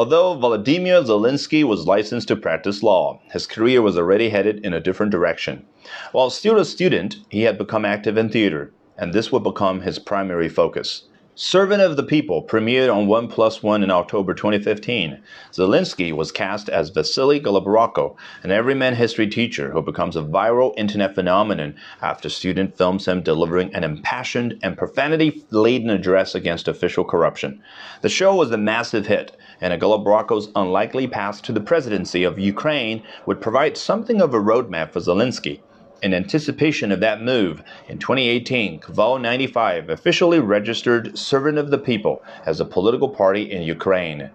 Although Volodymyr Zelensky was licensed to practice law, his career was already headed in a different direction. While still a student, he had become active in theater, and this would become his primary focus. Servant of the People premiered on 1 Plus 1 in October 2015. Zelensky was cast as Vasily Goloborodko, an everyman history teacher who becomes a viral internet phenomenon after student films him delivering an impassioned and profanity-laden address against official corruption. The show was a massive hit, and Goloborodko's unlikely path to the presidency of Ukraine would provide something of a roadmap for Zelensky. In anticipation of that move, in 2018, Kvartal 95 officially registered Servant of the People as a political party in Ukraine.